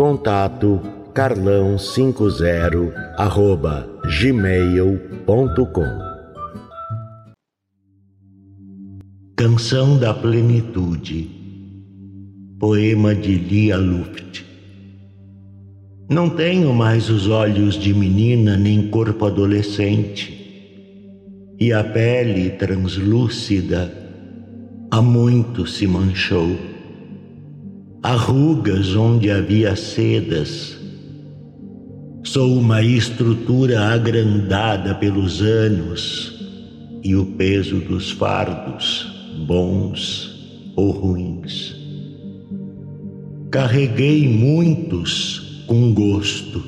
Contato carlão50 arroba gmail.com Canção da Plenitude Poema de Lia Luft. Não tenho mais os olhos de menina nem corpo adolescente e a pele translúcida há muito se manchou arrugas onde havia sedas. Sou uma estrutura agrandada pelos anos e o peso dos fardos, bons ou ruins. Carreguei muitos com gosto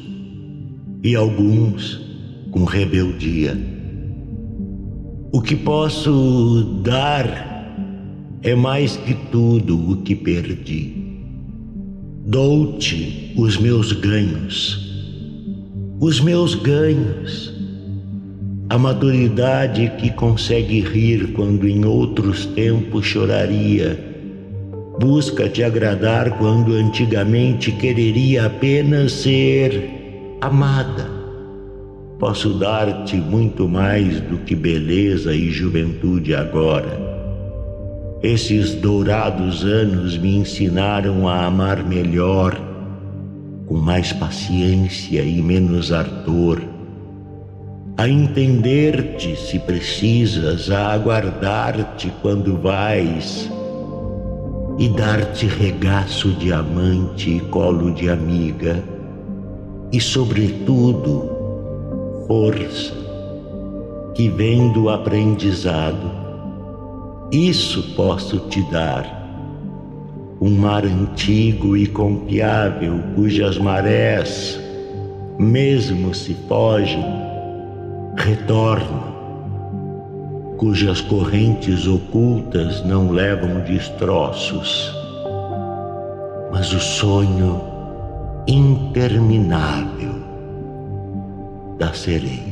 e alguns com rebeldia. O que posso dar é mais que tudo o que perdi. Dou-te os meus ganhos, os meus ganhos, a maturidade que consegue rir quando em outros tempos choraria, busca te agradar quando antigamente quereria apenas ser amada. Posso dar-te muito mais do que beleza e juventude agora esses dourados anos me ensinaram a amar melhor, com mais paciência e menos ardor, a entender-te se precisas, a aguardar-te quando vais e dar-te regaço de amante e colo de amiga e, sobretudo, força que vem do aprendizado isso posso te dar. Um mar antigo e confiável, cujas marés, mesmo se fogem, retornam, cujas correntes ocultas não levam destroços, mas o sonho interminável das sereias.